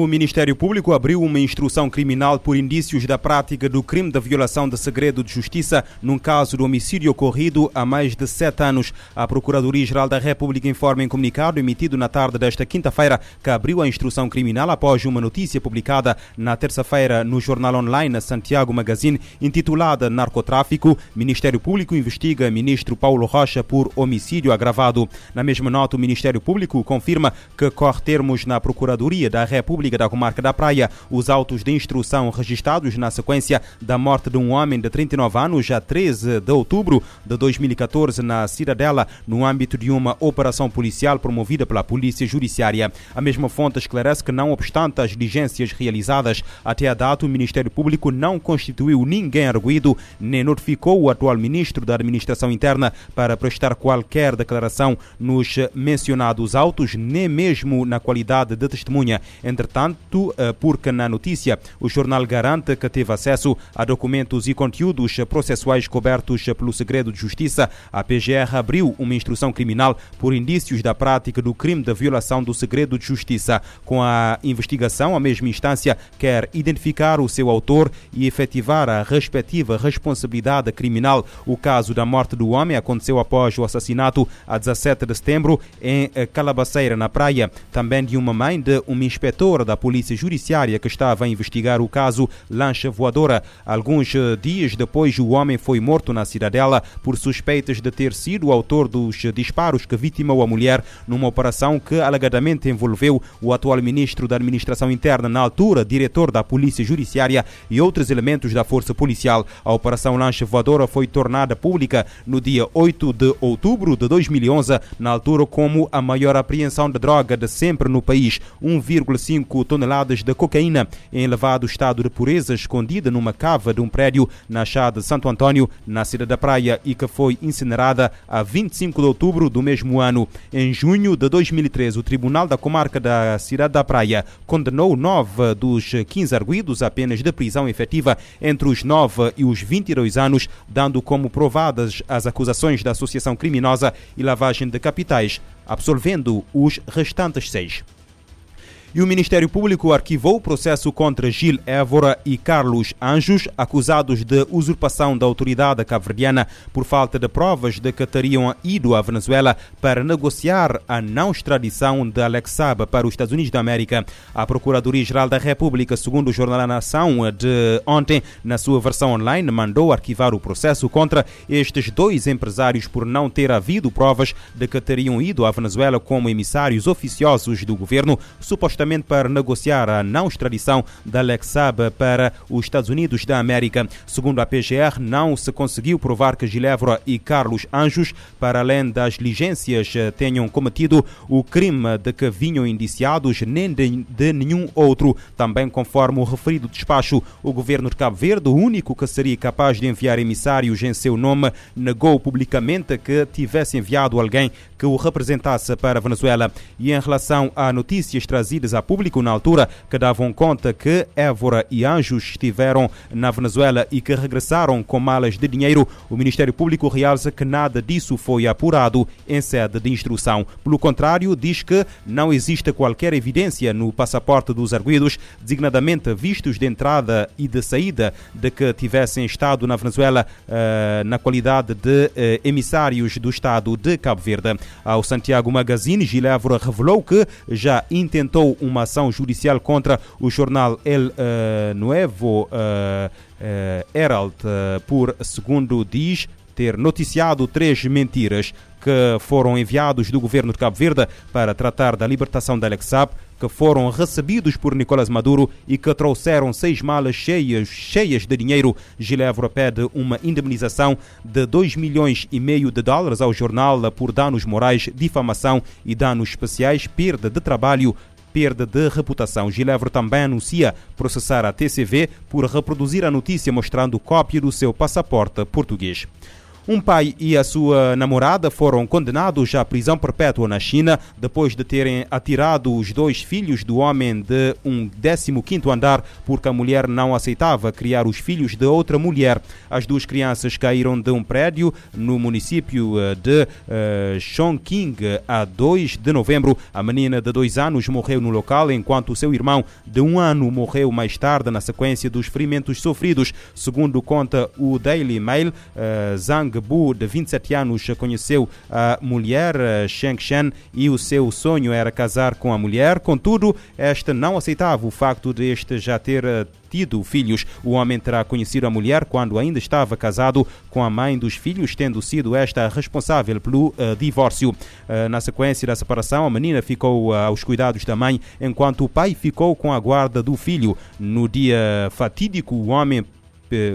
O Ministério Público abriu uma instrução criminal por indícios da prática do crime de violação de segredo de justiça num caso de homicídio ocorrido há mais de sete anos. A Procuradoria-Geral da República informa em comunicado emitido na tarde desta quinta-feira que abriu a instrução criminal após uma notícia publicada na terça-feira no jornal online Santiago Magazine intitulada Narcotráfico. Ministério Público investiga ministro Paulo Rocha por homicídio agravado. Na mesma nota, o Ministério Público confirma que corre termos na Procuradoria da República República da Comarca da Praia. Os autos de instrução registrados na sequência da morte de um homem de 39 anos a 13 de outubro de 2014 na Cidadela, no âmbito de uma operação policial promovida pela Polícia Judiciária. A mesma fonte esclarece que, não obstante as diligências realizadas até a data, o Ministério Público não constituiu ninguém arguído nem notificou o atual Ministro da Administração Interna para prestar qualquer declaração nos mencionados autos, nem mesmo na qualidade de testemunha. Entre Entretanto, eh, porque na notícia o jornal garante que teve acesso a documentos e conteúdos processuais cobertos pelo segredo de justiça, a PGR abriu uma instrução criminal por indícios da prática do crime de violação do segredo de justiça. Com a investigação, a mesma instância quer identificar o seu autor e efetivar a respectiva responsabilidade criminal. O caso da morte do homem aconteceu após o assassinato a 17 de setembro em Calabaceira, na praia, também de uma mãe de um inspetor da Polícia Judiciária que estava a investigar o caso Lancha Voadora. Alguns eh, dias depois, o homem foi morto na Cidadela por suspeitas de ter sido o autor dos disparos que vitimou a mulher numa operação que alegadamente envolveu o atual ministro da Administração Interna, na altura diretor da Polícia Judiciária e outros elementos da Força Policial. A Operação Lancha Voadora foi tornada pública no dia 8 de outubro de 2011, na altura como a maior apreensão de droga de sempre no país, 1,5 5 toneladas de cocaína em elevado estado de pureza escondida numa cava de um prédio na Chá de Santo Antônio, na cidade da Praia, e que foi incinerada a 25 de outubro do mesmo ano. Em junho de 2013, o Tribunal da Comarca da Cidade da Praia condenou nove dos 15 arguídos a penas de prisão efetiva entre os 9 e os 22 anos, dando como provadas as acusações da associação criminosa e lavagem de capitais, absolvendo os restantes seis. E o Ministério Público arquivou o processo contra Gil Évora e Carlos Anjos, acusados de usurpação da autoridade cabo-verdiana por falta de provas de que teriam ido à Venezuela para negociar a não extradição de Alex Saab para os Estados Unidos da América. A Procuradoria-Geral da República, segundo o jornal A Nação de ontem, na sua versão online, mandou arquivar o processo contra estes dois empresários por não ter havido provas de que teriam ido à Venezuela como emissários oficiosos do governo, supostamente justamente para negociar a não extradição da Alex para os Estados Unidos da América. Segundo a PGR, não se conseguiu provar que Gilevro e Carlos Anjos, para além das diligências, tenham cometido o crime de que vinham indiciados, nem de, de nenhum outro. Também conforme o referido despacho, o governo de Cabo Verde, o único que seria capaz de enviar emissários em seu nome, negou publicamente que tivesse enviado alguém que o representasse para a Venezuela. E em relação a notícias trazidas a público na altura que davam conta que Évora e Anjos estiveram na Venezuela e que regressaram com malas de dinheiro, o Ministério Público realça que nada disso foi apurado em sede de instrução. Pelo contrário, diz que não existe qualquer evidência no passaporte dos arguidos, designadamente vistos de entrada e de saída, de que tivessem estado na Venezuela uh, na qualidade de uh, emissários do Estado de Cabo Verde. Ao Santiago Magazine, Gilevro revelou que já intentou uma ação judicial contra o jornal El uh, Nuevo uh, Herald por, segundo diz, ter noticiado três mentiras que foram enviados do governo de Cabo Verde para tratar da libertação de Alex que foram recebidos por Nicolás Maduro e que trouxeram seis malas cheias, cheias de dinheiro. Gilevro pede uma indemnização de 2 milhões e meio de dólares ao jornal por danos morais, difamação e danos especiais, perda de trabalho, perda de reputação. Gilevro também anuncia processar a TCV por reproduzir a notícia mostrando cópia do seu passaporte português. Um pai e a sua namorada foram condenados à prisão perpétua na China depois de terem atirado os dois filhos do homem de um 15º andar porque a mulher não aceitava criar os filhos de outra mulher. As duas crianças caíram de um prédio no município eh, de uh, Chongqing a 2 de novembro. A menina de dois anos morreu no local, enquanto seu irmão de um ano morreu mais tarde na sequência dos ferimentos sofridos. Segundo conta o Daily Mail, uh, Zhang Bu, de 27 anos, conheceu a mulher Sheng Shen e o seu sonho era casar com a mulher. Contudo, esta não aceitava o facto de este já ter tido filhos. O homem terá conhecido a mulher quando ainda estava casado com a mãe dos filhos, tendo sido esta responsável pelo uh, divórcio. Uh, na sequência da separação, a menina ficou uh, aos cuidados da mãe, enquanto o pai ficou com a guarda do filho. No dia fatídico, o homem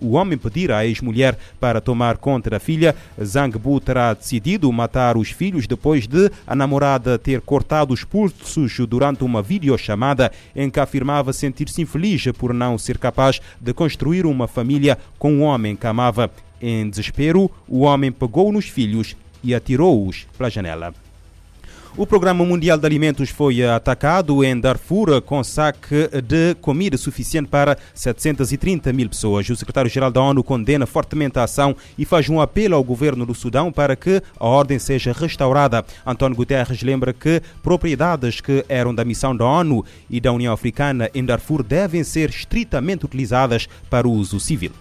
o homem pedir à ex-mulher para tomar conta da filha, Zhang Bu terá decidido matar os filhos depois de a namorada ter cortado os pulsos durante uma videochamada em que afirmava sentir-se infeliz por não ser capaz de construir uma família com um homem que amava. Em desespero, o homem pegou nos filhos e atirou-os pela janela. O Programa Mundial de Alimentos foi atacado em Darfur com saque de comida suficiente para 730 mil pessoas. O secretário-geral da ONU condena fortemente a ação e faz um apelo ao governo do Sudão para que a ordem seja restaurada. António Guterres lembra que propriedades que eram da missão da ONU e da União Africana em Darfur devem ser estritamente utilizadas para o uso civil.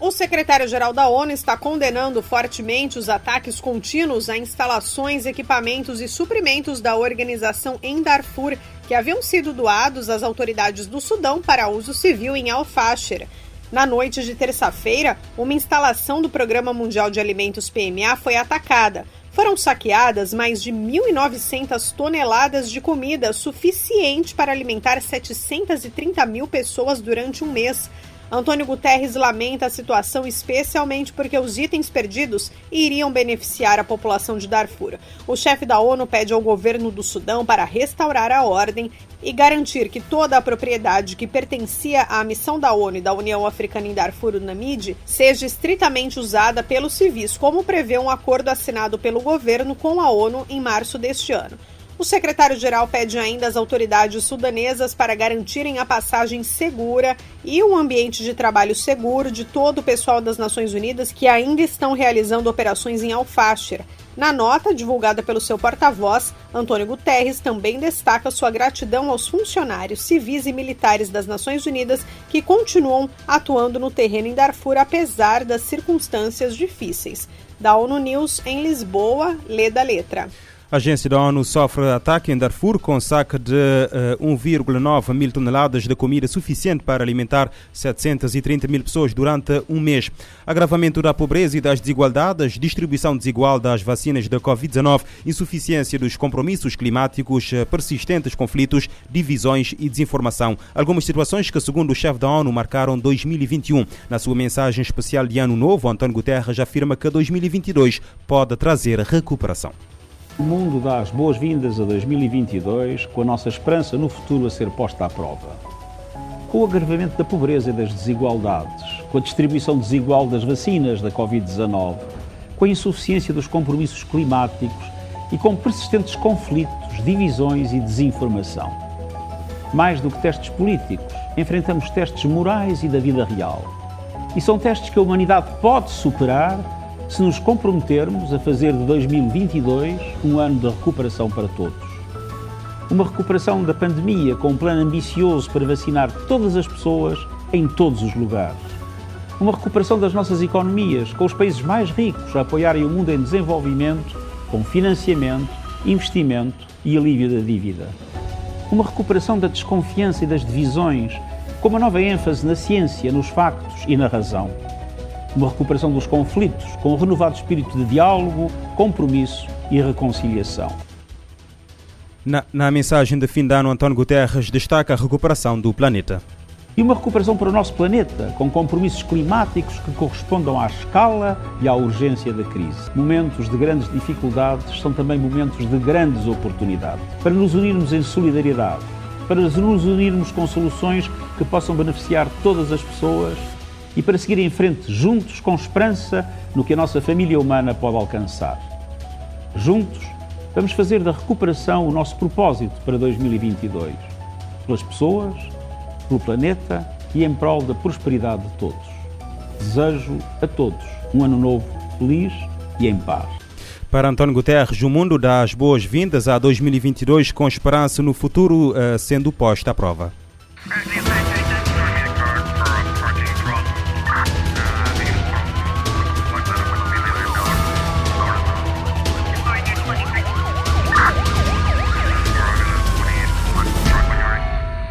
O secretário-geral da ONU está condenando fortemente os ataques contínuos a instalações, equipamentos e suprimentos da organização em Darfur, que haviam sido doados às autoridades do Sudão para uso civil em Al-Fasher. Na noite de terça-feira, uma instalação do Programa Mundial de Alimentos PMA foi atacada. Foram saqueadas mais de 1.900 toneladas de comida, suficiente para alimentar 730 mil pessoas durante um mês. Antônio Guterres lamenta a situação, especialmente porque os itens perdidos iriam beneficiar a população de Darfur. O chefe da ONU pede ao governo do Sudão para restaurar a ordem e garantir que toda a propriedade que pertencia à missão da ONU e da União Africana em Darfur, Namid, seja estritamente usada pelos civis, como prevê um acordo assinado pelo governo com a ONU em março deste ano. O secretário-geral pede ainda às autoridades sudanesas para garantirem a passagem segura e um ambiente de trabalho seguro de todo o pessoal das Nações Unidas que ainda estão realizando operações em Al-Fashir. Na nota divulgada pelo seu porta-voz, Antônio Guterres também destaca sua gratidão aos funcionários civis e militares das Nações Unidas que continuam atuando no terreno em Darfur apesar das circunstâncias difíceis. Da ONU News em Lisboa, lê da letra. A agência da ONU sofre ataque em Darfur com saque de uh, 1,9 mil toneladas de comida suficiente para alimentar 730 mil pessoas durante um mês. Agravamento da pobreza e das desigualdades, distribuição desigual das vacinas da Covid-19, insuficiência dos compromissos climáticos, persistentes conflitos, divisões e desinformação. Algumas situações que, segundo o chefe da ONU, marcaram 2021. Na sua mensagem especial de Ano Novo, António Guterres afirma que 2022 pode trazer recuperação. O mundo dá as boas-vindas a 2022 com a nossa esperança no futuro a ser posta à prova. Com o agravamento da pobreza e das desigualdades, com a distribuição desigual das vacinas da Covid-19, com a insuficiência dos compromissos climáticos e com persistentes conflitos, divisões e desinformação. Mais do que testes políticos, enfrentamos testes morais e da vida real. E são testes que a humanidade pode superar se nos comprometermos a fazer de 2022 um ano de recuperação para todos. Uma recuperação da pandemia com um plano ambicioso para vacinar todas as pessoas em todos os lugares. Uma recuperação das nossas economias, com os países mais ricos a apoiarem o mundo em desenvolvimento, com financiamento, investimento e alívio da dívida. Uma recuperação da desconfiança e das divisões, com uma nova ênfase na ciência, nos factos e na razão uma recuperação dos conflitos, com um renovado espírito de diálogo, compromisso e reconciliação. Na, na, mensagem de fim de ano, António Guterres destaca a recuperação do planeta. E uma recuperação para o nosso planeta, com compromissos climáticos que correspondam à escala e à urgência da crise. Momentos de grandes dificuldades são também momentos de grandes oportunidades. Para nos unirmos em solidariedade, para nos unirmos com soluções que possam beneficiar todas as pessoas e para seguir em frente juntos com esperança no que a nossa família humana pode alcançar. Juntos, vamos fazer da recuperação o nosso propósito para 2022, pelas pessoas, pelo planeta e em prol da prosperidade de todos. Desejo a todos um ano novo feliz e em paz. Para António Guterres, o mundo dá as boas-vindas a 2022 com esperança no futuro uh, sendo posta à prova.